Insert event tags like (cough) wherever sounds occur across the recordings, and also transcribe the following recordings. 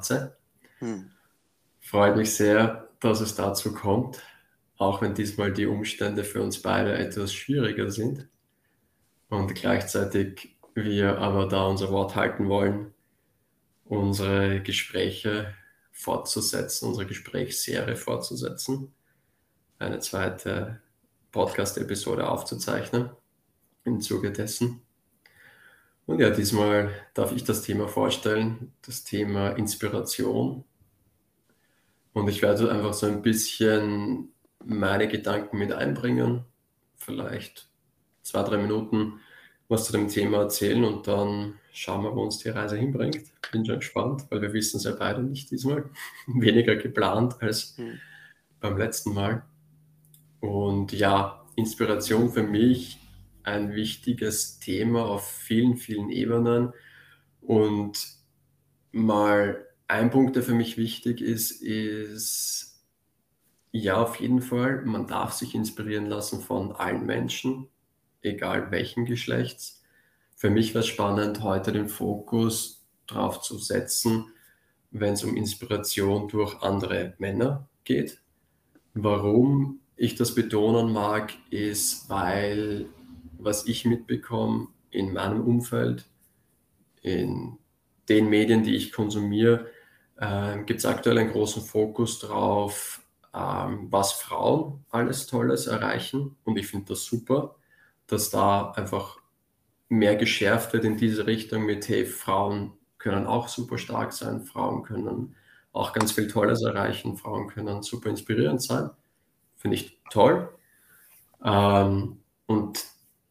Matze. Hm. Freut mich sehr, dass es dazu kommt, auch wenn diesmal die Umstände für uns beide etwas schwieriger sind und gleichzeitig wir aber da unser Wort halten wollen, unsere Gespräche fortzusetzen, unsere Gesprächsserie fortzusetzen, eine zweite Podcast-Episode aufzuzeichnen im Zuge dessen. Und ja, diesmal darf ich das Thema vorstellen, das Thema Inspiration. Und ich werde einfach so ein bisschen meine Gedanken mit einbringen, vielleicht zwei, drei Minuten was zu dem Thema erzählen und dann schauen wir, wo uns die Reise hinbringt. Bin schon gespannt, weil wir wissen es ja beide nicht diesmal. (laughs) Weniger geplant als mhm. beim letzten Mal. Und ja, Inspiration für mich ein wichtiges Thema auf vielen, vielen Ebenen. Und mal ein Punkt, der für mich wichtig ist, ist, ja, auf jeden Fall, man darf sich inspirieren lassen von allen Menschen, egal welchen Geschlechts. Für mich wäre es spannend, heute den Fokus darauf zu setzen, wenn es um Inspiration durch andere Männer geht. Warum ich das betonen mag, ist, weil was ich mitbekomme in meinem Umfeld, in den Medien, die ich konsumiere, äh, gibt es aktuell einen großen Fokus darauf, ähm, was Frauen alles Tolles erreichen. Und ich finde das super, dass da einfach mehr geschärft wird in diese Richtung mit, hey, Frauen können auch super stark sein, Frauen können auch ganz viel Tolles erreichen, Frauen können super inspirierend sein. Finde ich toll. Ähm, und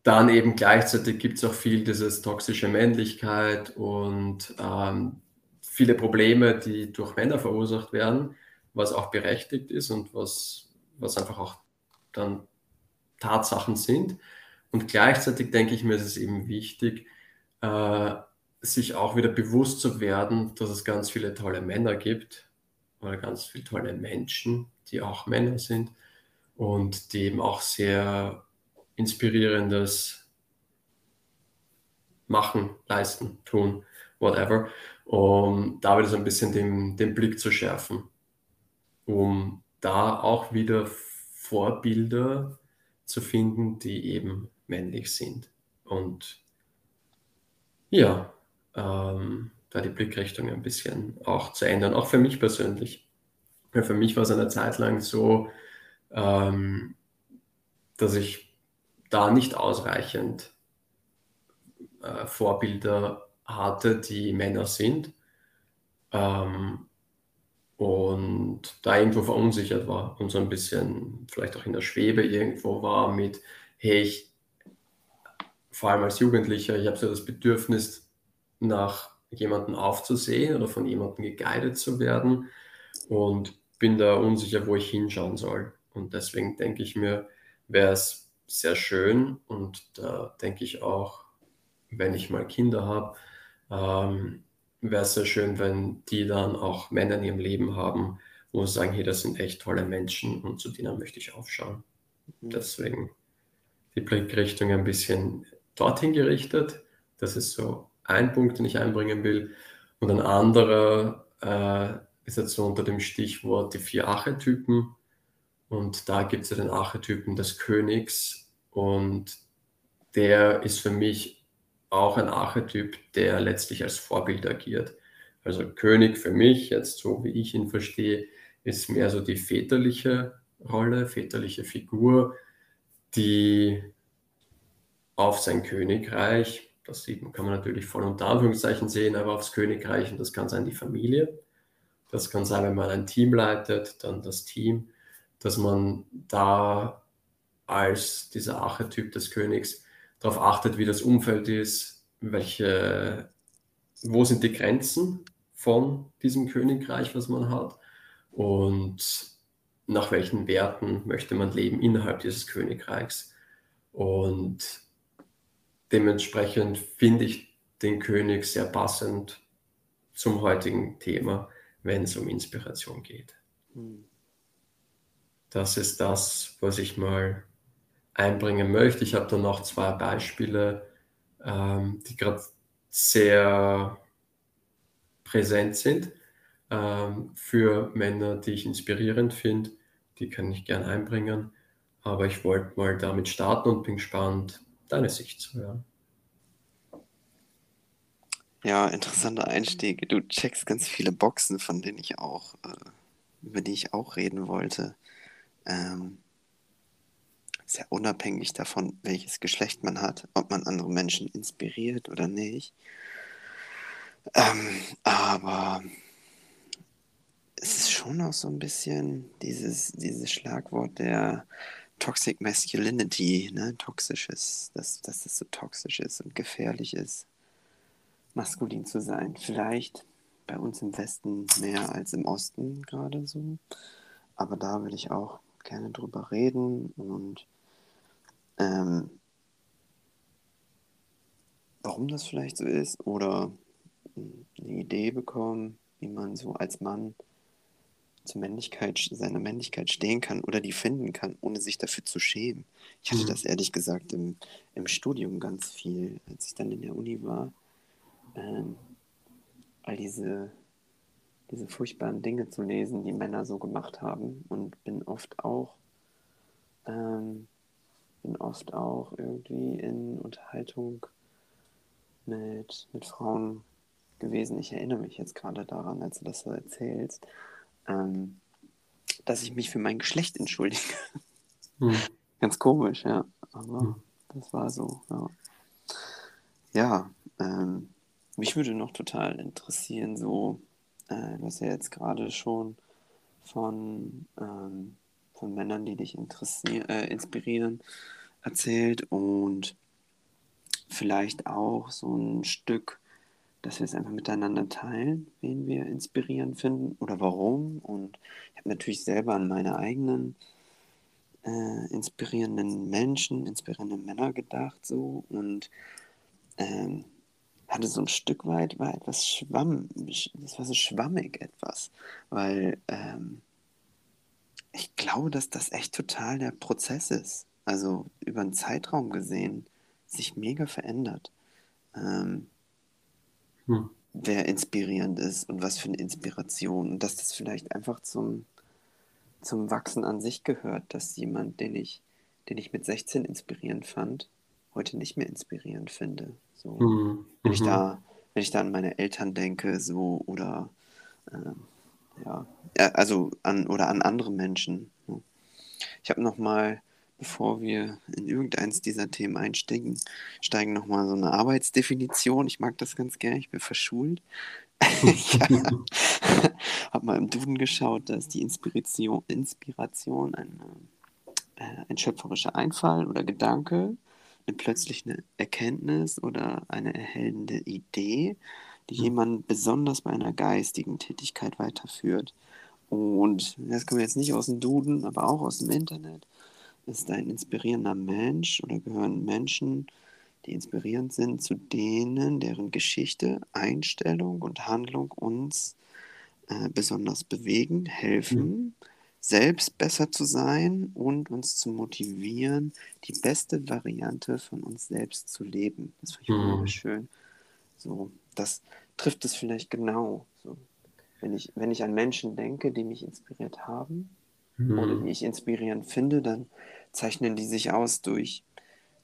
dann eben gleichzeitig gibt es auch viel dieses toxische Männlichkeit und ähm, viele Probleme, die durch Männer verursacht werden, was auch berechtigt ist und was, was einfach auch dann Tatsachen sind. Und gleichzeitig denke ich mir, ist es eben wichtig, äh, sich auch wieder bewusst zu werden, dass es ganz viele tolle Männer gibt oder ganz viele tolle Menschen, die auch Männer sind und die eben auch sehr inspirierendes machen, leisten, tun, whatever, um da wieder so ein bisschen den, den Blick zu schärfen, um da auch wieder Vorbilder zu finden, die eben männlich sind. Und ja, ähm, da die Blickrichtung ein bisschen auch zu ändern, auch für mich persönlich. Ja, für mich war es eine Zeit lang so, ähm, dass ich da nicht ausreichend äh, Vorbilder hatte, die Männer sind. Ähm, und da irgendwo verunsichert war und so ein bisschen vielleicht auch in der Schwebe irgendwo war mit, hey, ich, vor allem als Jugendlicher, ich habe so das Bedürfnis, nach jemandem aufzusehen oder von jemandem geguidet zu werden und bin da unsicher, wo ich hinschauen soll. Und deswegen denke ich mir, wäre es sehr schön und da denke ich auch, wenn ich mal Kinder habe, ähm, wäre es sehr schön, wenn die dann auch Männer in ihrem Leben haben, wo sie sagen, hey, das sind echt tolle Menschen und zu denen möchte ich aufschauen. Mhm. Deswegen die Blickrichtung ein bisschen dorthin gerichtet. Das ist so ein Punkt, den ich einbringen will. Und ein anderer äh, ist jetzt so unter dem Stichwort die vier Archetypen. Und da gibt es ja den Archetypen des Königs und der ist für mich auch ein Archetyp, der letztlich als Vorbild agiert. Also König für mich, jetzt so wie ich ihn verstehe, ist mehr so die väterliche Rolle, väterliche Figur, die auf sein Königreich, das kann man natürlich voll unter Anführungszeichen sehen, aber aufs Königreich, und das kann sein die Familie, das kann sein, wenn man ein Team leitet, dann das Team, dass man da als dieser Archetyp des Königs darauf achtet, wie das Umfeld ist, welche, wo sind die Grenzen von diesem Königreich, was man hat und nach welchen Werten möchte man leben innerhalb dieses Königreichs. Und dementsprechend finde ich den König sehr passend zum heutigen Thema, wenn es um Inspiration geht. Hm das ist das, was ich mal einbringen möchte. Ich habe da noch zwei Beispiele, ähm, die gerade sehr präsent sind. Ähm, für Männer, die ich inspirierend finde, die kann ich gern einbringen. Aber ich wollte mal damit starten und bin gespannt, deine Sicht zu hören. Ja, interessanter Einstieg. Du checkst ganz viele Boxen, von denen ich auch, äh, über die ich auch reden wollte. Ähm, sehr unabhängig davon, welches Geschlecht man hat, ob man andere Menschen inspiriert oder nicht. Ähm, aber es ist schon auch so ein bisschen dieses, dieses Schlagwort der Toxic Masculinity, ne? Toxisches, dass, dass das so toxisch ist und gefährlich ist, maskulin zu sein. Vielleicht bei uns im Westen mehr als im Osten gerade so. Aber da will ich auch gerne drüber reden und ähm, warum das vielleicht so ist oder eine Idee bekommen, wie man so als Mann zur Männlichkeit, seiner Männlichkeit stehen kann oder die finden kann, ohne sich dafür zu schämen. Ich hatte mhm. das ehrlich gesagt im, im Studium ganz viel, als ich dann in der Uni war. Ähm, all diese, diese furchtbaren Dinge zu lesen, die Männer so gemacht haben und bin oft auch ähm, bin oft auch irgendwie in Unterhaltung mit, mit Frauen gewesen. Ich erinnere mich jetzt gerade daran, als du das so erzählst, ähm, dass ich mich für mein Geschlecht entschuldige. Hm. Ganz komisch, ja. Aber hm. das war so, ja. Ja, ähm, mich würde noch total interessieren, so, äh, du hast ja jetzt gerade schon von, ähm, von Männern, die dich äh, inspirieren, erzählt und vielleicht auch so ein Stück dass wir es einfach miteinander teilen, wen wir inspirierend finden oder warum. Und ich habe natürlich selber an meine eigenen äh, inspirierenden Menschen, inspirierenden Männer gedacht so und ähm, hatte so ein Stück weit, war etwas schwamm, das war so schwammig etwas, weil ähm, ich glaube, dass das echt total der Prozess ist. Also über einen Zeitraum gesehen sich mega verändert. Ähm, hm. wer inspirierend ist und was für eine Inspiration. Und dass das vielleicht einfach zum, zum Wachsen an sich gehört, dass jemand, den ich, den ich mit 16 inspirierend fand, heute nicht mehr inspirierend finde. So, mhm. Wenn ich mhm. da, wenn ich da an meine Eltern denke, so oder äh, ja, also an oder an andere Menschen. Ne? Ich habe noch mal bevor wir in irgendeins dieser Themen einsteigen, steigen nochmal so eine Arbeitsdefinition. Ich mag das ganz gerne, ich bin verschult. (laughs) ich habe (laughs) mal im Duden geschaut, da ist die Inspiration, Inspiration ein, äh, ein schöpferischer Einfall oder Gedanke, eine plötzliche Erkenntnis oder eine erhellende Idee, die mhm. jemanden besonders bei einer geistigen Tätigkeit weiterführt. Und das kommen wir jetzt nicht aus dem Duden, aber auch aus dem Internet ist ein inspirierender Mensch oder gehören Menschen, die inspirierend sind, zu denen, deren Geschichte, Einstellung und Handlung uns äh, besonders bewegen, helfen, mhm. selbst besser zu sein und uns zu motivieren, die beste Variante von uns selbst zu leben. Das finde ich mhm. schön. So, das trifft es vielleicht genau. So, wenn, ich, wenn ich an Menschen denke, die mich inspiriert haben mhm. oder die ich inspirierend finde, dann zeichnen die sich aus durch,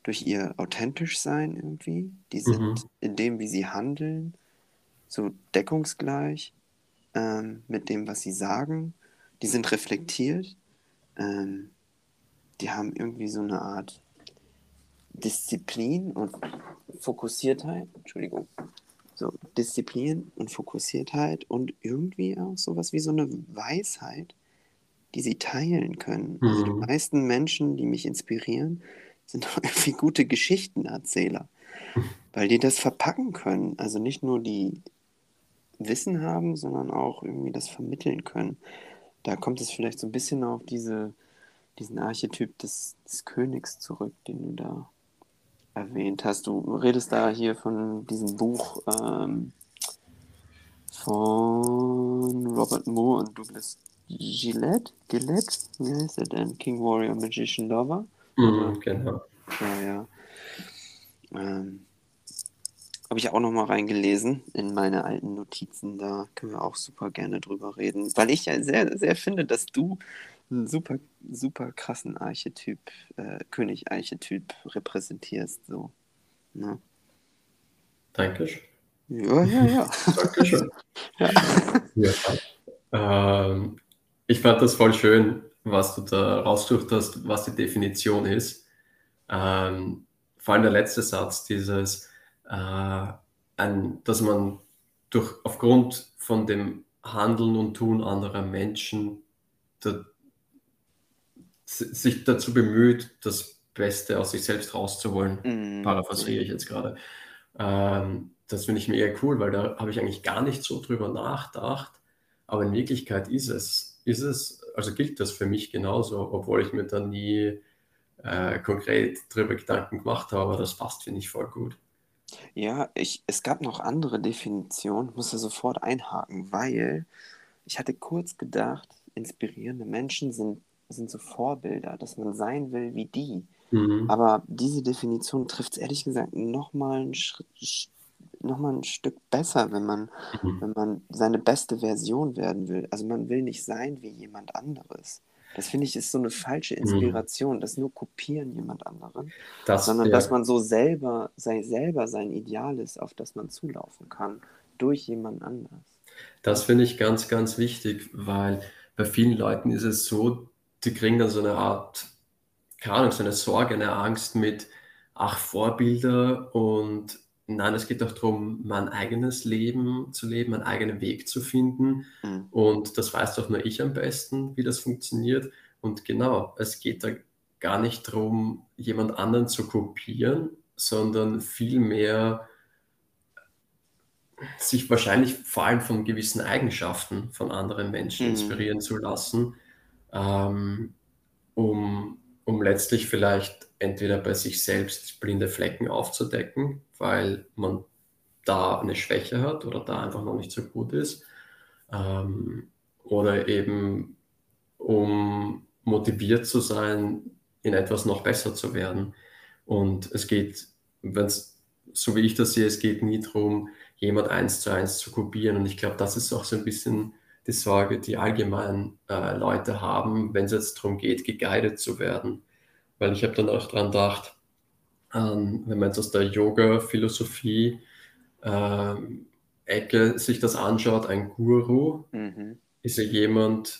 durch ihr authentisch sein irgendwie. Die sind mhm. in dem, wie sie handeln, so deckungsgleich ähm, mit dem, was sie sagen. Die sind reflektiert. Ähm, die haben irgendwie so eine Art Disziplin und Fokussiertheit. Entschuldigung. So, Disziplin und Fokussiertheit und irgendwie auch sowas wie so eine Weisheit, die sie teilen können. Mhm. Also die mhm. meisten Menschen, die mich inspirieren, sind (laughs) irgendwie gute Geschichtenerzähler, (laughs) weil die das verpacken können. Also nicht nur die Wissen haben, sondern auch irgendwie das vermitteln können. Da kommt es vielleicht so ein bisschen auf diese, diesen Archetyp des, des Königs zurück, den du da erwähnt hast. Du redest da hier von diesem Buch ähm, von Robert Moore und Douglas Gillette, Gillette, wie heißt er denn? King Warrior Magician Lover. Mhm, genau. Ja, ja. Ähm, habe ich auch noch mal reingelesen in meine alten Notizen. Da können wir auch super gerne drüber reden, weil ich ja sehr, sehr finde, dass du einen super, super krassen Archetyp, äh, König-Archetyp repräsentierst. So. Ne? Dankeschön. Ja, ja, ja. (laughs) Dankeschön. (laughs) ja. ja. Ähm, ich fand das voll schön, was du da rausgesucht hast, was die Definition ist. Ähm, vor allem der letzte Satz, dieses, äh, ein, dass man durch, aufgrund von dem Handeln und Tun anderer Menschen da, sich dazu bemüht, das Beste aus sich selbst rauszuholen. Mm. Paraphrasiere ich jetzt gerade. Ähm, das finde ich mega cool, weil da habe ich eigentlich gar nicht so drüber nachgedacht. Aber in Wirklichkeit ist es, ist es, also gilt das für mich genauso, obwohl ich mir da nie äh, konkret darüber Gedanken gemacht habe, aber das passt, finde ich, voll gut. Ja, ich, es gab noch andere Definitionen, muss da sofort einhaken, weil ich hatte kurz gedacht, inspirierende Menschen sind, sind so Vorbilder, dass man sein will wie die. Mhm. Aber diese Definition trifft es ehrlich gesagt nochmal einen Schritt, noch mal ein Stück besser, wenn man, mhm. wenn man seine beste Version werden will. Also man will nicht sein wie jemand anderes. Das finde ich ist so eine falsche mhm. Inspiration, mhm. das nur kopieren jemand anderen, das, sondern ja. dass man so selber, sei selber sein Ideal ist, auf das man zulaufen kann, durch jemand anders. Das finde ich ganz, ganz wichtig, weil bei vielen Leuten ist es so, die kriegen dann so eine Art, keine Ahnung, so eine Sorge, eine Angst mit, ach, Vorbilder und Nein, es geht auch darum, mein eigenes Leben zu leben, meinen eigenen Weg zu finden. Mhm. Und das weiß doch nur ich am besten, wie das funktioniert. Und genau, es geht da gar nicht darum, jemand anderen zu kopieren, sondern vielmehr sich wahrscheinlich vor allem von gewissen Eigenschaften von anderen Menschen mhm. inspirieren zu lassen, ähm, um, um letztlich vielleicht entweder bei sich selbst blinde Flecken aufzudecken, weil man da eine Schwäche hat oder da einfach noch nicht so gut ist. Ähm, oder eben um motiviert zu sein, in etwas noch besser zu werden. Und es geht, wenn so wie ich das sehe, es geht nie darum, jemand eins zu eins zu kopieren. Und ich glaube, das ist auch so ein bisschen die Sorge, die allgemein äh, Leute haben, wenn es jetzt darum geht, geguided zu werden. Weil ich habe dann auch daran gedacht, ähm, wenn man jetzt aus der Yoga-Philosophie äh, Ecke sich das anschaut, ein Guru mhm. ist ja jemand,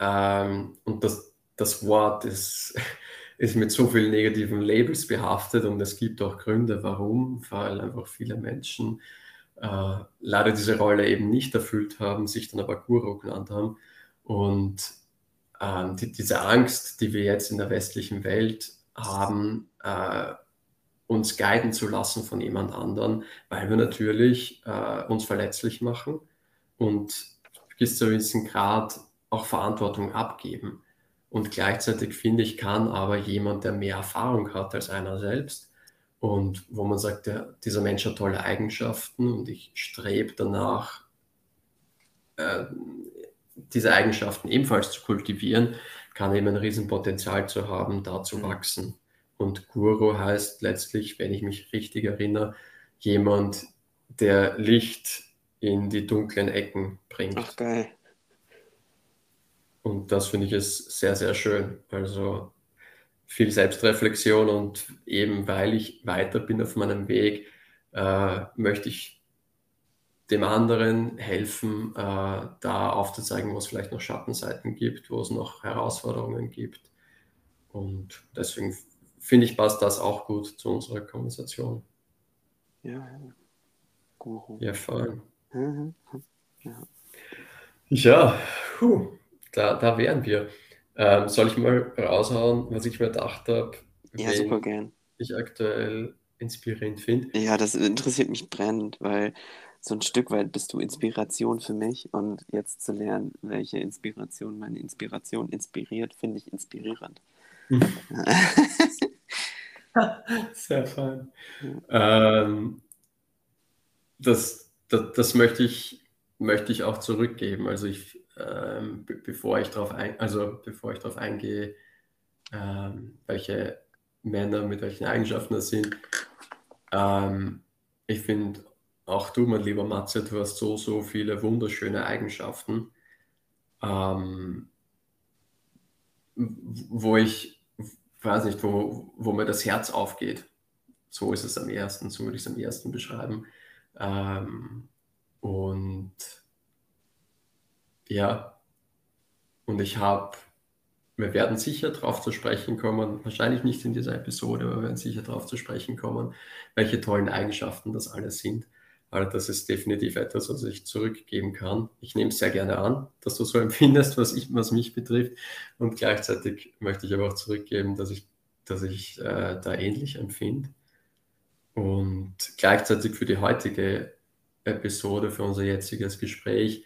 ähm, und das, das Wort ist, (laughs) ist mit so vielen negativen Labels behaftet und es gibt auch Gründe, warum, weil einfach viele Menschen äh, leider diese Rolle eben nicht erfüllt haben, sich dann aber Guru genannt haben. Und äh, die, diese Angst, die wir jetzt in der westlichen Welt haben, äh, uns guiden zu lassen von jemand anderen, weil wir natürlich äh, uns verletzlich machen und bis zu gewissen Grad auch Verantwortung abgeben. Und gleichzeitig finde ich, kann aber jemand, der mehr Erfahrung hat als einer selbst und wo man sagt, der, dieser Mensch hat tolle Eigenschaften und ich strebe danach, äh, diese Eigenschaften ebenfalls zu kultivieren, kann eben ein Riesenpotenzial zu haben, da zu mhm. wachsen. Und Guru heißt letztlich, wenn ich mich richtig erinnere, jemand, der Licht in die dunklen Ecken bringt. Ach geil. Und das finde ich ist sehr, sehr schön. Also viel Selbstreflexion und eben weil ich weiter bin auf meinem Weg, äh, möchte ich dem anderen helfen, äh, da aufzuzeigen, wo es vielleicht noch Schattenseiten gibt, wo es noch Herausforderungen gibt. Und deswegen finde ich, passt das auch gut zu unserer Konversation. Ja, Guru. Ja, voll. Mhm. Ja, ja puh, da, da wären wir. Ähm, soll ich mal raushauen, was ich mir gedacht habe? Ja, super gern. Ich aktuell inspirierend finde. Ja, das interessiert mich brennend, weil so ein Stück weit bist du Inspiration für mich und jetzt zu lernen, welche Inspiration meine Inspiration inspiriert, finde ich inspirierend. (laughs) Sehr fein. Ähm, das, das, das, möchte, ich, möchte ich auch zurückgeben. Also ich, ähm, bevor ich darauf ein, also bevor ich darauf eingehe, ähm, welche Männer mit welchen Eigenschaften das sind, ähm, ich finde, auch du, mein lieber Matze, du hast so, so viele wunderschöne Eigenschaften, ähm, wo ich, weiß nicht, wo, wo mir das Herz aufgeht. So ist es am ersten, so würde ich es am ersten beschreiben. Ähm, und ja, und ich habe, wir werden sicher darauf zu sprechen kommen, wahrscheinlich nicht in dieser Episode, aber wir werden sicher darauf zu sprechen kommen, welche tollen Eigenschaften das alles sind. Also das ist definitiv etwas, was ich zurückgeben kann. Ich nehme es sehr gerne an, dass du so (laughs) empfindest, was, ich, was mich betrifft. Und gleichzeitig möchte ich aber auch zurückgeben, dass ich, dass ich äh, da ähnlich empfinde. Und gleichzeitig für die heutige Episode, für unser jetziges Gespräch,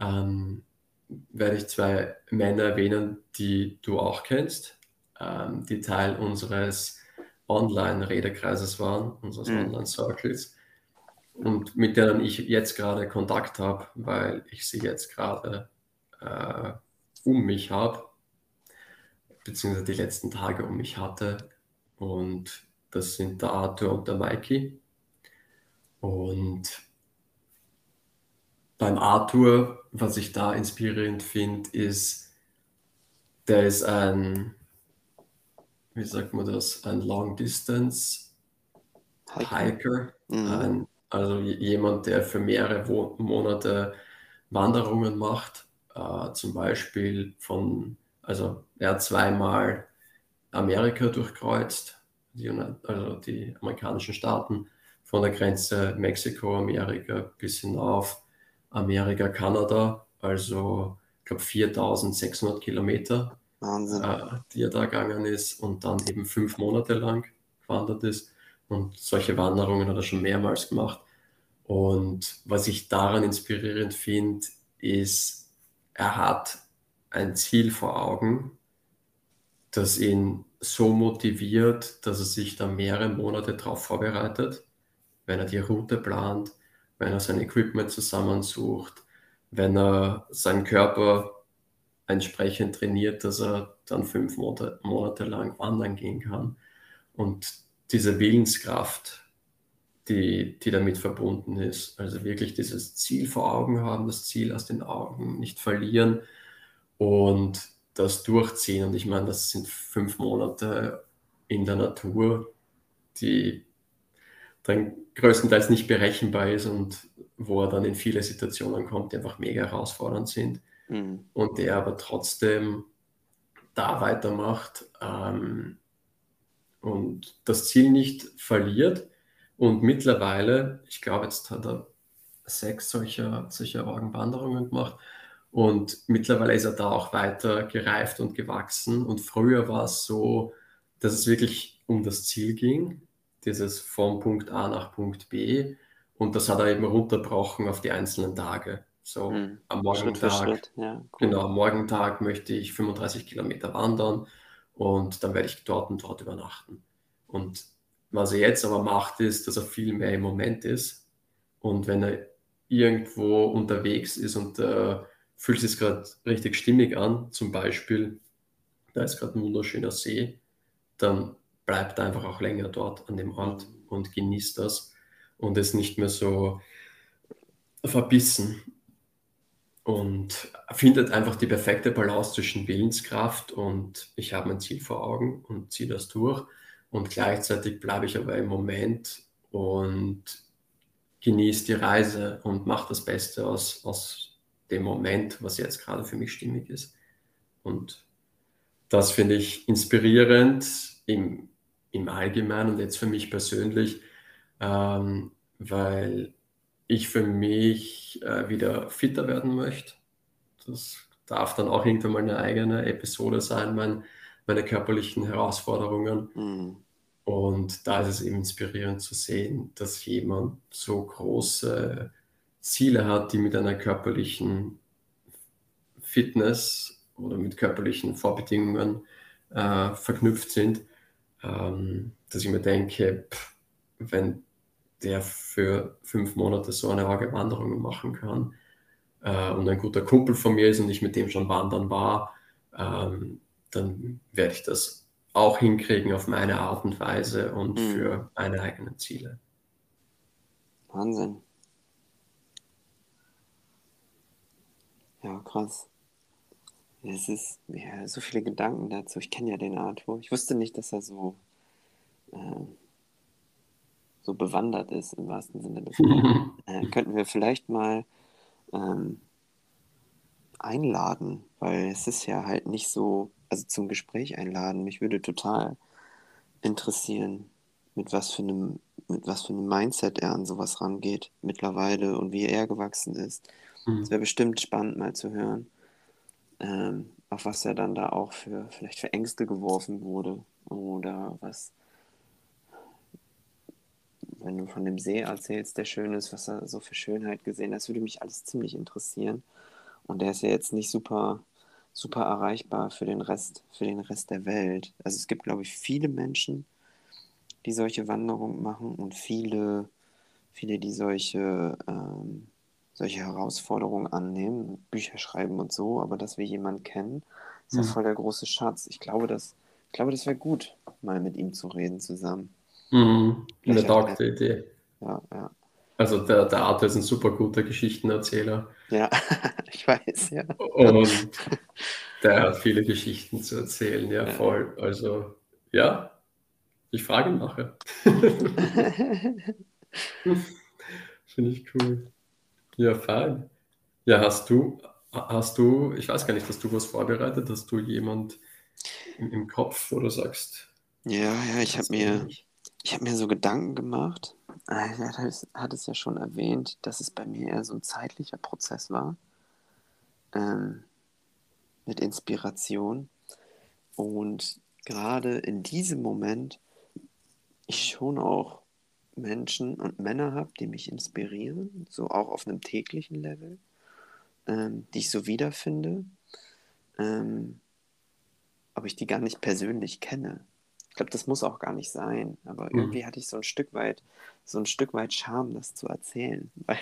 ähm, werde ich zwei Männer erwähnen, die du auch kennst, ähm, die Teil unseres Online-Redekreises waren, unseres mhm. Online-Circles und mit denen ich jetzt gerade Kontakt habe, weil ich sie jetzt gerade äh, um mich habe, beziehungsweise die letzten Tage um mich hatte. Und das sind der Arthur und der Mikey. Und beim Arthur, was ich da inspirierend finde, ist, der ist ein, wie sagt man das, ein Long Distance Hiker, mhm. ein, also jemand, der für mehrere Monate Wanderungen macht, äh, zum Beispiel von, also er hat zweimal Amerika durchkreuzt, die, also die amerikanischen Staaten, von der Grenze Mexiko, Amerika bis hinauf Amerika, Kanada, also ich glaube 4600 Kilometer, äh, die er da gegangen ist und dann eben fünf Monate lang gewandert ist. Und solche Wanderungen hat er schon mehrmals gemacht. Und was ich daran inspirierend finde, ist, er hat ein Ziel vor Augen, das ihn so motiviert, dass er sich da mehrere Monate darauf vorbereitet, wenn er die Route plant, wenn er sein Equipment zusammensucht, wenn er seinen Körper entsprechend trainiert, dass er dann fünf Monate, Monate lang wandern gehen kann. Und diese Willenskraft, die, die damit verbunden ist, also wirklich dieses Ziel vor Augen haben, das Ziel aus den Augen nicht verlieren und das durchziehen. Und ich meine, das sind fünf Monate in der Natur, die dann größtenteils nicht berechenbar ist und wo er dann in viele Situationen kommt, die einfach mega herausfordernd sind. Mhm. Und der aber trotzdem da weitermacht ähm, und das Ziel nicht verliert. Und mittlerweile, ich glaube, jetzt hat er sechs solcher, solcher Orgenwanderungen gemacht. Und mittlerweile ist er da auch weiter gereift und gewachsen. Und früher war es so, dass es wirklich um das Ziel ging dieses vom Punkt A nach Punkt B. Und das hat er eben runterbrochen auf die einzelnen Tage. So mhm. am Morgentag, ja, cool. genau, am Morgentag möchte ich 35 Kilometer wandern und dann werde ich dort und dort übernachten. Und was er jetzt aber macht, ist, dass er viel mehr im Moment ist. Und wenn er irgendwo unterwegs ist und äh, fühlt sich gerade richtig stimmig an, zum Beispiel, da ist gerade ein wunderschöner See, dann bleibt einfach auch länger dort an dem Ort und genießt das und ist nicht mehr so verbissen und findet einfach die perfekte Balance zwischen Willenskraft und ich habe mein Ziel vor Augen und ziehe das durch und gleichzeitig bleibe ich aber im Moment und genieße die Reise und mache das Beste aus, aus dem Moment, was jetzt gerade für mich stimmig ist. Und das finde ich inspirierend im, im Allgemeinen und jetzt für mich persönlich, ähm, weil ich für mich äh, wieder fitter werden möchte. Das darf dann auch irgendwann mal eine eigene Episode sein, mein, meine körperlichen Herausforderungen. Mhm. Und da ist es eben inspirierend zu sehen, dass jemand so große Ziele hat, die mit einer körperlichen Fitness oder mit körperlichen Vorbedingungen äh, verknüpft sind ähm, dass ich mir denke, pff, wenn der für fünf Monate so eine arge Wanderung machen kann äh, und ein guter Kumpel von mir ist und ich mit dem schon wandern war, ähm, dann werde ich das auch hinkriegen auf meine Art und Weise und mhm. für meine eigenen Ziele. Wahnsinn. Ja, krass. Es ist ja, so viele Gedanken dazu. Ich kenne ja den Arthur. Ich wusste nicht, dass er so, äh, so bewandert ist, im wahrsten Sinne des Wortes. (laughs) äh, könnten wir vielleicht mal ähm, einladen, weil es ist ja halt nicht so, also zum Gespräch einladen. Mich würde total interessieren, mit was für einem, mit was für einem Mindset er an sowas rangeht mittlerweile und wie er gewachsen ist. Es mhm. wäre bestimmt spannend mal zu hören, ähm, auf was er dann da auch für vielleicht für Ängste geworfen wurde oder was, wenn du von dem See erzählst, der schön ist, was er so für Schönheit gesehen hat, das würde mich alles ziemlich interessieren. Und der ist ja jetzt nicht super, super erreichbar für den Rest, für den Rest der Welt. Also es gibt, glaube ich, viele Menschen, die solche Wanderungen machen und viele, viele, die solche, ähm, solche Herausforderungen annehmen, Bücher schreiben und so, aber dass wir jemanden kennen, ist ja mhm. voll der große Schatz. Ich glaube, das, ich glaube, das wäre gut, mal mit ihm zu reden zusammen. Mhm. Eine taugt Idee. Ja, ja. Also der, der Arthur ist ein super guter Geschichtenerzähler. Ja, (laughs) ich weiß, ja. Und (laughs) der hat viele Geschichten zu erzählen, ja, ja. voll. Also, ja, ich frage ihn nachher. (laughs) Finde ich cool. Ja, fein. Ja, hast du, hast du, ich weiß gar nicht, hast du was vorbereitet? Hast du jemand im, im Kopf, du sagst? Ja, ja, ich habe mir, ich mir so Gedanken gemacht. Er hat es ja schon erwähnt, dass es bei mir eher so ein zeitlicher Prozess war. Ähm, mit Inspiration. Und gerade in diesem Moment ich schon auch Menschen und Männer habe, die mich inspirieren, so auch auf einem täglichen Level, ähm, die ich so wiederfinde, ähm, aber ich die gar nicht persönlich kenne. Ich glaube, das muss auch gar nicht sein, aber mhm. irgendwie hatte ich so ein Stück weit, so ein Stück weit Scham, das zu erzählen, (laughs) weil,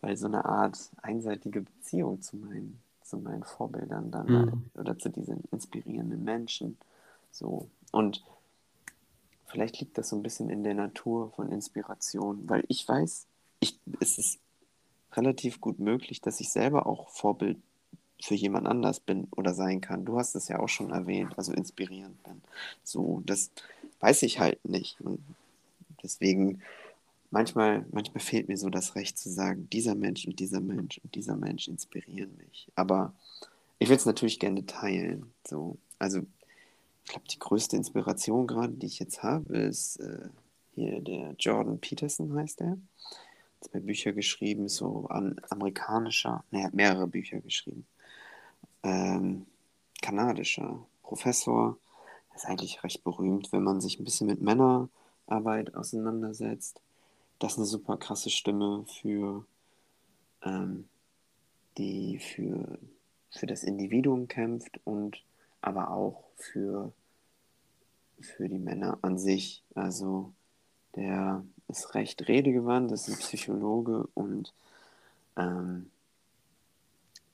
weil so eine Art einseitige Beziehung zu meinen, zu meinen Vorbildern dann mhm. oder zu diesen inspirierenden Menschen so und Vielleicht liegt das so ein bisschen in der Natur von Inspiration, weil ich weiß, ich, es ist relativ gut möglich, dass ich selber auch Vorbild für jemand anders bin oder sein kann. Du hast es ja auch schon erwähnt, also inspirierend bin. So, das weiß ich halt nicht. Und deswegen, manchmal, manchmal fehlt mir so das Recht zu sagen, dieser Mensch und dieser Mensch und dieser Mensch inspirieren mich. Aber ich will es natürlich gerne teilen. So, also glaube, die größte Inspiration gerade, die ich jetzt habe, ist äh, hier der Jordan Peterson heißt er. Hat zwei Bücher geschrieben, so an amerikanischer, ne, hat mehrere Bücher geschrieben. Ähm, kanadischer Professor, ist eigentlich recht berühmt, wenn man sich ein bisschen mit Männerarbeit auseinandersetzt. Das ist eine super krasse Stimme für ähm, die für, für das Individuum kämpft und aber auch für für die Männer an sich. Also der ist recht redegewandt, das ist ein Psychologe und ähm,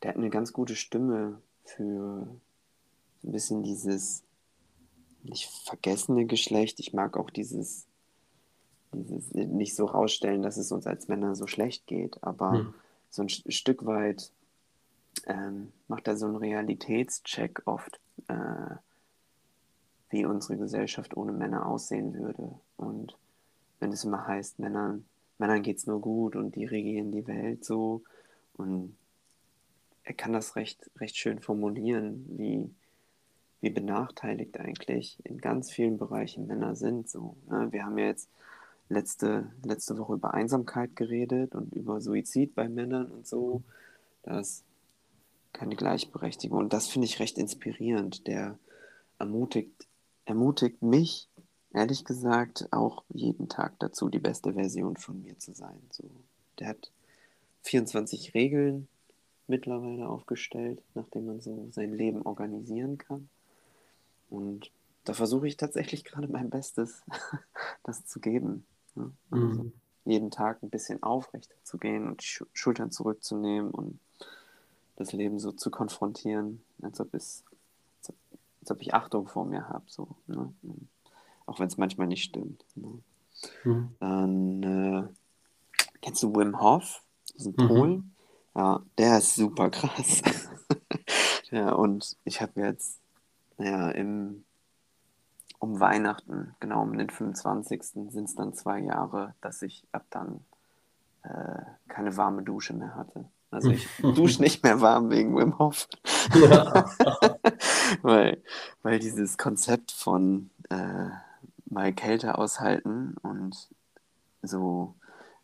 der hat eine ganz gute Stimme für ein bisschen dieses nicht vergessene Geschlecht. Ich mag auch dieses, dieses nicht so rausstellen, dass es uns als Männer so schlecht geht, aber hm. so ein Stück weit ähm, macht er so einen Realitätscheck oft. Äh, wie unsere Gesellschaft ohne Männer aussehen würde. Und wenn es immer heißt, Männern, Männern geht es nur gut und die regieren die Welt so. Und er kann das recht, recht schön formulieren, wie, wie benachteiligt eigentlich in ganz vielen Bereichen Männer sind. So, ne? Wir haben ja jetzt letzte, letzte Woche über Einsamkeit geredet und über Suizid bei Männern und so. Das keine Gleichberechtigung. Und das finde ich recht inspirierend. Der ermutigt ermutigt mich, ehrlich gesagt, auch jeden Tag dazu, die beste Version von mir zu sein. So, der hat 24 Regeln mittlerweile aufgestellt, nachdem man so sein Leben organisieren kann. Und da versuche ich tatsächlich gerade mein Bestes, (laughs) das zu geben. Ne? Also mhm. jeden Tag ein bisschen aufrechter zu gehen und die Schultern zurückzunehmen und das Leben so zu konfrontieren, als ob es als ob ich Achtung vor mir habe. So, ne? Auch wenn es manchmal nicht stimmt. Ne? Mhm. Dann, äh, Kennst du Wim Hof? Ist ein Polen. Mhm. Ja, der ist super krass. (laughs) ja, und ich habe jetzt, naja, im, um Weihnachten, genau um den 25. sind es dann zwei Jahre, dass ich ab dann äh, keine warme Dusche mehr hatte. Also ich (laughs) dusche nicht mehr warm wegen Wim Hof. Ja. (laughs) (laughs) weil, weil dieses Konzept von äh, mal Kälte aushalten und so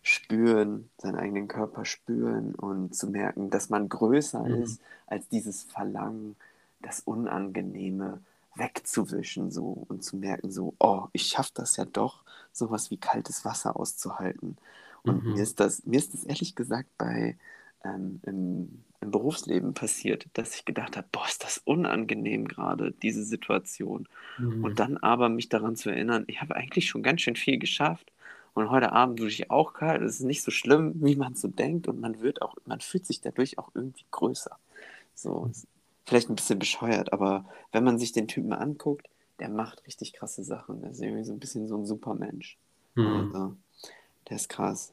spüren, seinen eigenen Körper spüren und zu merken, dass man größer mhm. ist als dieses Verlangen, das Unangenehme wegzuwischen so und zu merken so, oh, ich schaffe das ja doch, sowas wie kaltes Wasser auszuhalten. Und mhm. mir ist das, mir ist das ehrlich gesagt bei ähm, im, im Berufsleben passiert, dass ich gedacht habe, boah, ist das unangenehm gerade, diese Situation. Mhm. Und dann aber mich daran zu erinnern, ich habe eigentlich schon ganz schön viel geschafft. Und heute Abend dusche ich auch kalt. Es ist nicht so schlimm, wie man so denkt. Und man wird auch, man fühlt sich dadurch auch irgendwie größer. So, vielleicht ein bisschen bescheuert, aber wenn man sich den Typen anguckt, der macht richtig krasse Sachen. Der ist irgendwie so ein bisschen so ein Supermensch. Mhm. Also, der ist krass.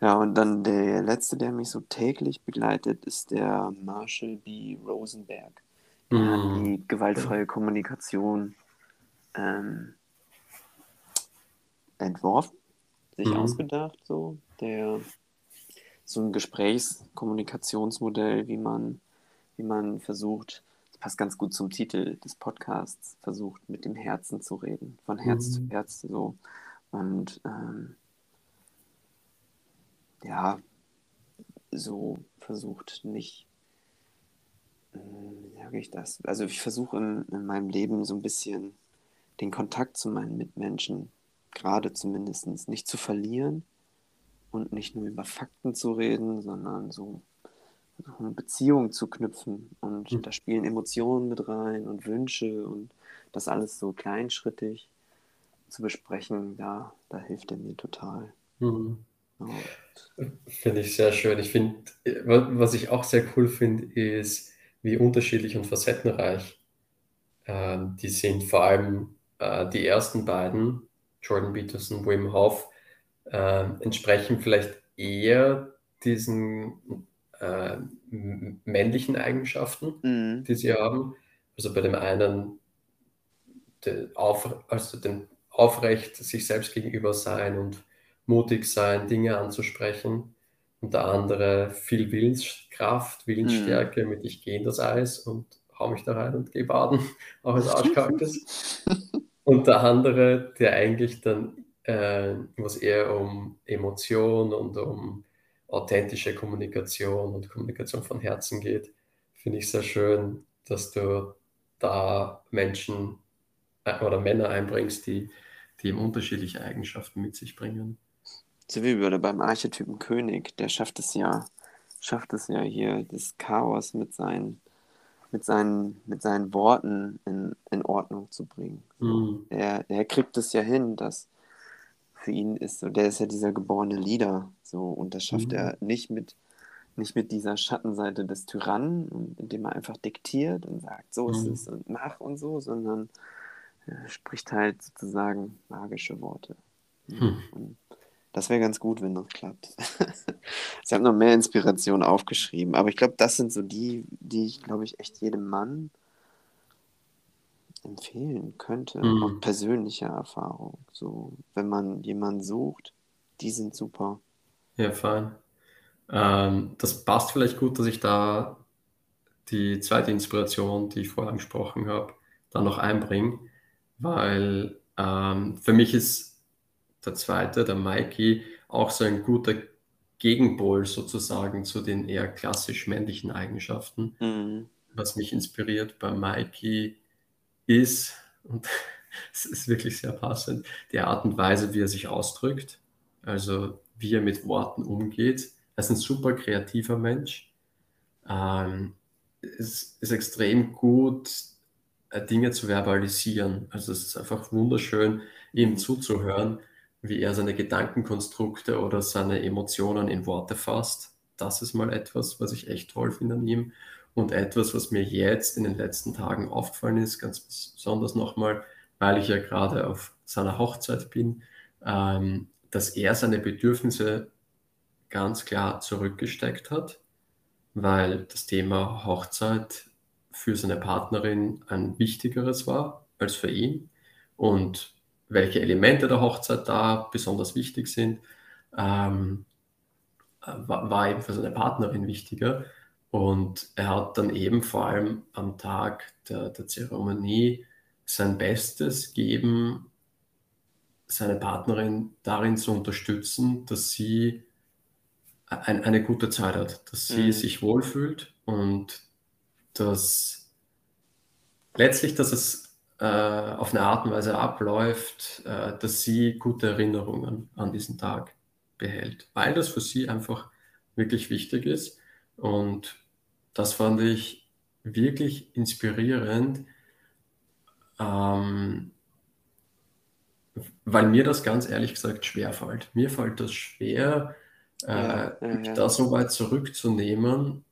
Ja, und dann der letzte, der mich so täglich begleitet, ist der Marshall B. Rosenberg. Der mhm. hat die gewaltfreie Kommunikation ähm, entworfen, sich mhm. ausgedacht, so. Der so ein Gesprächskommunikationsmodell, wie man, wie man versucht, das passt ganz gut zum Titel des Podcasts, versucht mit dem Herzen zu reden, von Herz mhm. zu Herz so. Und ähm, ja, so versucht nicht, hm, wie sage ich das? Also ich versuche in, in meinem Leben so ein bisschen den Kontakt zu meinen Mitmenschen, gerade zumindest, nicht zu verlieren und nicht nur über Fakten zu reden, sondern so eine Beziehung zu knüpfen. Und mhm. da spielen Emotionen mit rein und Wünsche und das alles so kleinschrittig zu besprechen, da, da hilft er mir total. Mhm. Finde ich sehr schön. Ich finde, was ich auch sehr cool finde, ist, wie unterschiedlich und facettenreich äh, die sind. Vor allem äh, die ersten beiden, Jordan Peterson, Wim Hof, äh, entsprechen vielleicht eher diesen äh, männlichen Eigenschaften, mhm. die sie haben. Also bei dem einen auf, also den aufrecht sich selbst gegenüber sein und mutig sein, Dinge anzusprechen. Und der andere viel Willenskraft, Willensstärke mhm. mit ich gehe in das Eis und hau mich da rein und gehe baden, (laughs) auch als arschkalt (laughs) ist. und der andere, der eigentlich dann, äh, was eher um Emotion und um authentische Kommunikation und Kommunikation von Herzen geht, finde ich sehr schön, dass du da Menschen äh, oder Männer einbringst, die, die eben unterschiedliche Eigenschaften mit sich bringen. So wie würde beim Archetypen König, der schafft es ja, schafft es ja hier, das Chaos mit seinen, mit seinen, mit seinen Worten in, in Ordnung zu bringen. Mhm. Er, er kriegt es ja hin, dass für ihn ist so, der ist ja dieser geborene Leader, so, und das schafft mhm. er nicht mit, nicht mit dieser Schattenseite des Tyrannen, indem er einfach diktiert und sagt, so ist mhm. es und mach und so, sondern er spricht halt sozusagen magische Worte. Mhm. Und das wäre ganz gut, wenn das klappt. (laughs) ich habe noch mehr Inspiration aufgeschrieben, aber ich glaube, das sind so die, die ich, glaube ich, echt jedem Mann empfehlen könnte, mhm. aus persönlicher Erfahrung. So, wenn man jemanden sucht, die sind super. Ja, fein. Ähm, das passt vielleicht gut, dass ich da die zweite Inspiration, die ich vorher angesprochen habe, da noch einbringe, weil ähm, für mich ist der zweite, der Mikey, auch so ein guter Gegenpol sozusagen zu den eher klassisch männlichen Eigenschaften. Mhm. Was mich inspiriert bei Mikey ist, und (laughs) es ist wirklich sehr passend, die Art und Weise, wie er sich ausdrückt, also wie er mit Worten umgeht. Er ist ein super kreativer Mensch. Ähm, es ist extrem gut, äh, Dinge zu verbalisieren. Also es ist einfach wunderschön, ihm zuzuhören wie er seine Gedankenkonstrukte oder seine Emotionen in Worte fasst. Das ist mal etwas, was ich echt toll finde an ihm. Und etwas, was mir jetzt in den letzten Tagen aufgefallen ist, ganz besonders nochmal, weil ich ja gerade auf seiner Hochzeit bin, ähm, dass er seine Bedürfnisse ganz klar zurückgesteckt hat, weil das Thema Hochzeit für seine Partnerin ein wichtigeres war als für ihn und welche Elemente der Hochzeit da besonders wichtig sind, ähm, war, war eben für seine Partnerin wichtiger. Und er hat dann eben vor allem am Tag der, der Zeremonie sein Bestes gegeben, seine Partnerin darin zu unterstützen, dass sie ein, eine gute Zeit hat, dass sie mhm. sich wohlfühlt und dass letztlich, dass es auf eine Art und Weise abläuft, äh, dass sie gute Erinnerungen an diesen Tag behält, weil das für sie einfach wirklich wichtig ist. Und das fand ich wirklich inspirierend, ähm, weil mir das ganz ehrlich gesagt schwer fällt. Mir fällt das schwer, äh, ja, ja, ja. da so weit zurückzunehmen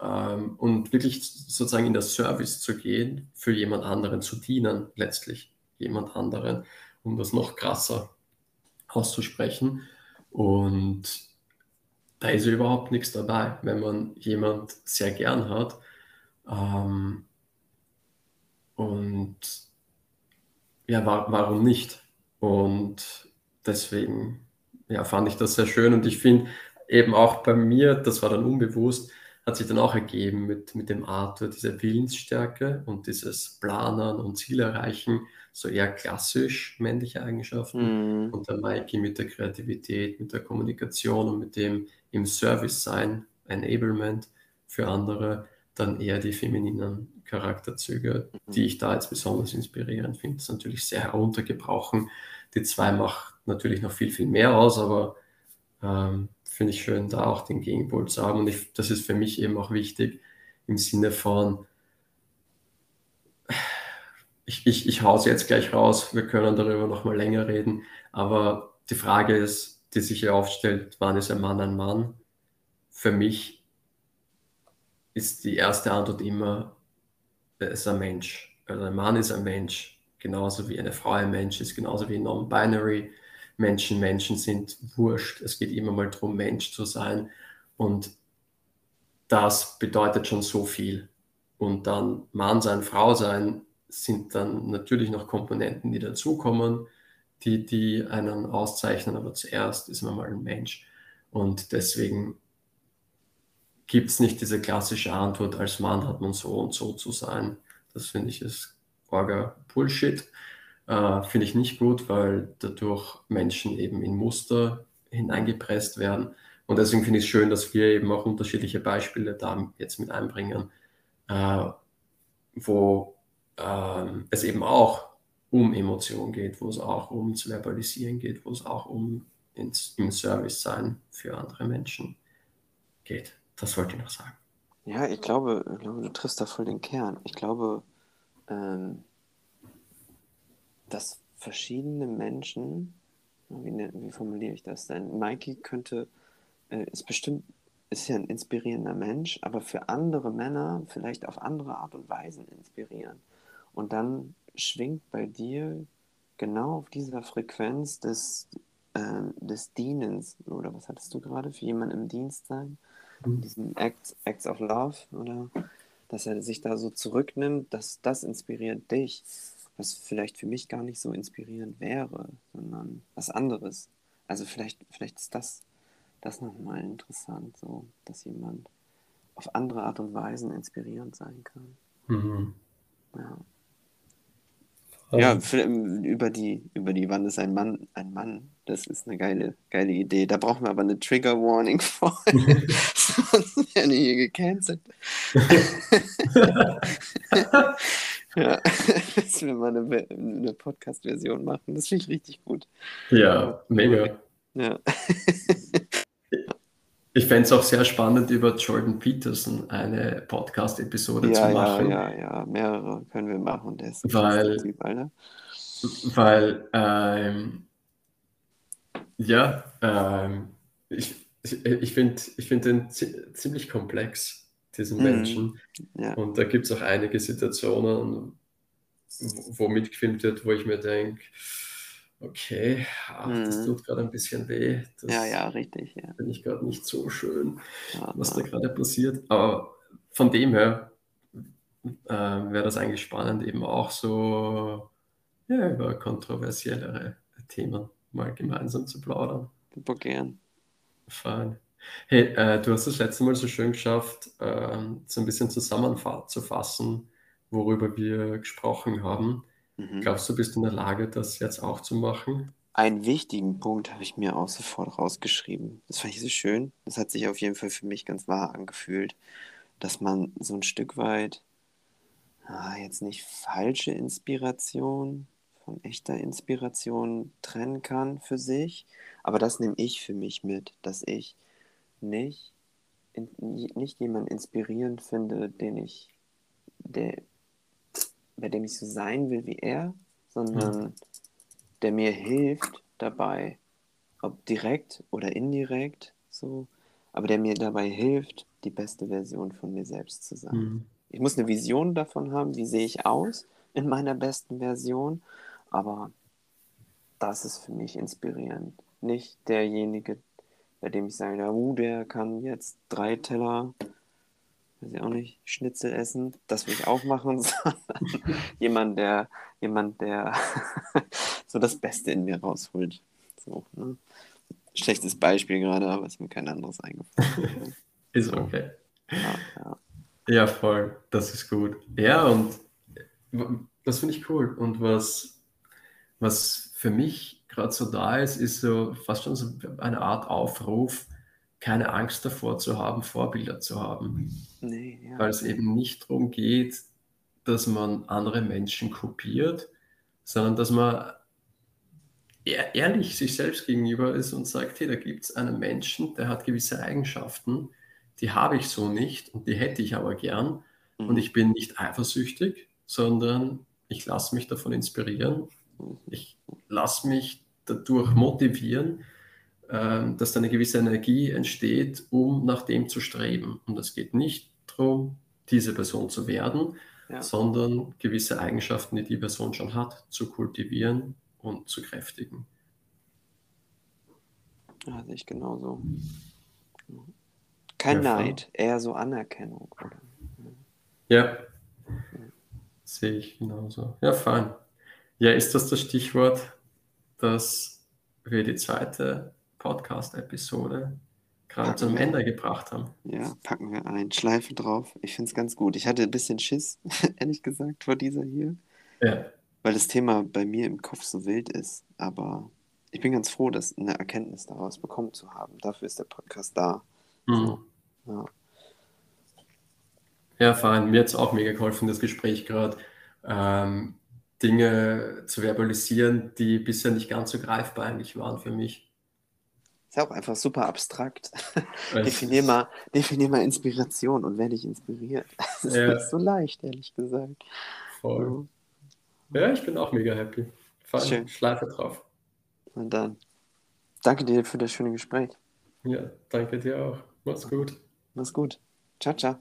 ähm, und wirklich sozusagen in das Service zu gehen, für jemand anderen zu dienen, letztlich jemand anderen, um das noch krasser auszusprechen. Und da ist überhaupt nichts dabei, wenn man jemand sehr gern hat. Ähm, und ja, war, warum nicht? Und deswegen ja, fand ich das sehr schön. Und ich finde eben auch bei mir, das war dann unbewusst, hat sich dann auch ergeben mit, mit dem Arthur, diese Willensstärke und dieses Planern und Ziel erreichen, so eher klassisch männliche Eigenschaften. Mhm. Und der Mikey mit der Kreativität, mit der Kommunikation und mit dem im Service sein, Enablement für andere, dann eher die femininen Charakterzüge, mhm. die ich da jetzt besonders inspirierend finde. Das ist natürlich sehr heruntergebrochen. Die zwei macht natürlich noch viel, viel mehr aus, aber ähm, finde ich schön, da auch den Gegenpol zu haben. Und ich, das ist für mich eben auch wichtig im Sinne von, ich, ich, ich hau es jetzt gleich raus, wir können darüber noch mal länger reden, aber die Frage ist, die sich hier aufstellt, wann ist ein Mann ein Mann? Für mich ist die erste Antwort immer, er ist ein Mensch. Also ein Mann ist ein Mensch, genauso wie eine Frau ein Mensch ist, genauso wie non-binary Menschen Menschen sind, wurscht. Es geht immer mal darum, Mensch zu sein. Und das bedeutet schon so viel. Und dann Mann sein, Frau sein sind dann natürlich noch Komponenten, die dazukommen, die, die einen auszeichnen. Aber zuerst ist man mal ein Mensch. Und deswegen gibt es nicht diese klassische Antwort, als Mann hat man so und so zu sein. Das finde ich ist Orga Bullshit. Äh, Finde ich nicht gut, weil dadurch Menschen eben in Muster hineingepresst werden. Und deswegen finde ich es schön, dass wir eben auch unterschiedliche Beispiele da jetzt mit einbringen, äh, wo äh, es eben auch um Emotionen geht, wo es auch ums Verbalisieren geht, wo es auch um ins, im Service sein für andere Menschen geht. Das wollte ich noch sagen. Ja, ich glaube, ich glaube, du triffst da voll den Kern. Ich glaube, ähm, dass verschiedene Menschen, wie, ne, wie formuliere ich das denn? Mikey könnte, äh, ist bestimmt, ist ja ein inspirierender Mensch, aber für andere Männer vielleicht auf andere Art und Weise inspirieren. Und dann schwingt bei dir genau auf dieser Frequenz des, äh, des Dienens, oder was hattest du gerade, für jemanden im Dienst sein? Mhm. Diesen Acts, Acts of Love, oder? Dass er sich da so zurücknimmt, dass das inspiriert dich was vielleicht für mich gar nicht so inspirierend wäre, sondern was anderes. Also vielleicht, vielleicht ist das, das nochmal interessant, so, dass jemand auf andere Art und Weise inspirierend sein kann. Mhm. Ja. Ja, über die, über die Wann ist ein Mann ein Mann, das ist eine geile, geile Idee. Da brauchen wir aber eine Trigger Warning vor. (laughs) (laughs) Sonst werden wir hier gecancelt. (laughs) Ja, (laughs) dass wir mal eine, eine Podcast-Version machen. Das finde ich richtig gut. Ja, mega. Ja. (laughs) ich fände es auch sehr spannend, über Jordan Peterson eine Podcast-Episode ja, zu machen. Ja, ja, ja, mehrere können wir machen. Der ist weil, typ, weil ähm, ja, ähm, ich, ich, ich finde ich find den ziemlich komplex diesen mhm. Menschen. Ja. Und da gibt es auch einige Situationen, wo mitgefilmt wird, wo ich mir denke, okay, ach, das Mhm. tut gerade ein bisschen weh. Ja, Das ja, richtig, ja. finde ich gerade nicht so schön, Ja, was da ja. gerade passiert. Aber von dem her äh, wäre das eigentlich spannend, eben auch so ja, über kontroversiellere Themen mal gemeinsam zu plaudern. Super gern. Fein. Hey, äh, du hast das letzte Mal so schön geschafft, ähm, so ein bisschen zusammenzufassen, worüber wir gesprochen haben. Mhm. Glaubst du, bist du in der Lage, das jetzt auch zu machen? Einen wichtigen Punkt habe ich mir auch sofort rausgeschrieben. Das fand ich so schön. Das hat sich auf jeden Fall für mich ganz wahr angefühlt, dass man so ein Stück weit, ah, jetzt nicht falsche Inspiration von echter Inspiration trennen kann für sich. Aber das nehme ich für mich mit, dass ich nicht, in, nicht jemanden inspirierend finde, den ich, der, bei dem ich so sein will wie er, sondern der mir hilft dabei, ob direkt oder indirekt so, aber der mir dabei hilft, die beste Version von mir selbst zu sein. Mhm. Ich muss eine Vision davon haben, wie sehe ich aus in meiner besten Version, aber das ist für mich inspirierend. Nicht derjenige, bei dem ich sage, ja, uh, der kann jetzt drei Teller, weiß ich auch nicht, Schnitzel essen, das will ich auch machen, (laughs) sondern jemand, der, jemand, der (laughs) so das Beste in mir rausholt. So, ne? Schlechtes Beispiel gerade, aber ist mir kein anderes eingefallen. (laughs) Ist okay. Ja, ja. Ja, voll. Das ist gut. Ja, und das finde ich cool. Und was, was für mich gerade so da ist, ist so fast schon so eine Art Aufruf, keine Angst davor zu haben, Vorbilder zu haben. Nee, ja. Weil es eben nicht darum geht, dass man andere Menschen kopiert, sondern dass man ehr- ehrlich sich selbst gegenüber ist und sagt, hey, da gibt es einen Menschen, der hat gewisse Eigenschaften, die habe ich so nicht und die hätte ich aber gern. Und Mhm. ich bin nicht eifersüchtig, sondern ich lasse mich davon inspirieren. Ich lasse mich dadurch motivieren, ähm, dass da eine gewisse Energie entsteht, um nach dem zu streben. Und es geht nicht darum, diese Person zu werden, Ja. sondern gewisse Eigenschaften, die die Person schon hat, zu kultivieren und zu kräftigen. Ja, sehe ich genauso. Kein Ja. Neid, eher so Anerkennung. Oder? Ja, sehe ich genauso. Ja, fein. Ja, ist das das Stichwort, dass wir die zweite Podcast-Episode gerade zum Ende gebracht haben? Ja, packen wir ein. Schleife drauf. Ich finde es ganz gut. Ich hatte ein bisschen Schiss, (laughs) ehrlich gesagt, vor dieser hier, Ja, weil das Thema bei mir im Kopf so wild ist. Aber ich bin ganz froh, das eine Erkenntnis daraus bekommen zu haben. Dafür ist der Podcast da. mhm. Ja. ja fein. Mir hat es auch mega geholfen, das Gespräch gerade. Ähm, Dinge zu verbalisieren, die bisher nicht ganz so greifbar eigentlich waren für mich. Ist ja auch einfach super abstrakt. (laughs) Definier, mal, definier mal Inspiration und wer dich inspiriert. (laughs) Das ist Ja. nicht so leicht, ehrlich gesagt. Voll. Ja, ich bin auch mega happy. Fein. Schön. Schleife drauf. Und dann danke dir für das schöne Gespräch. Ja, danke dir auch. Mach's gut. Mach's gut. Ciao, ciao.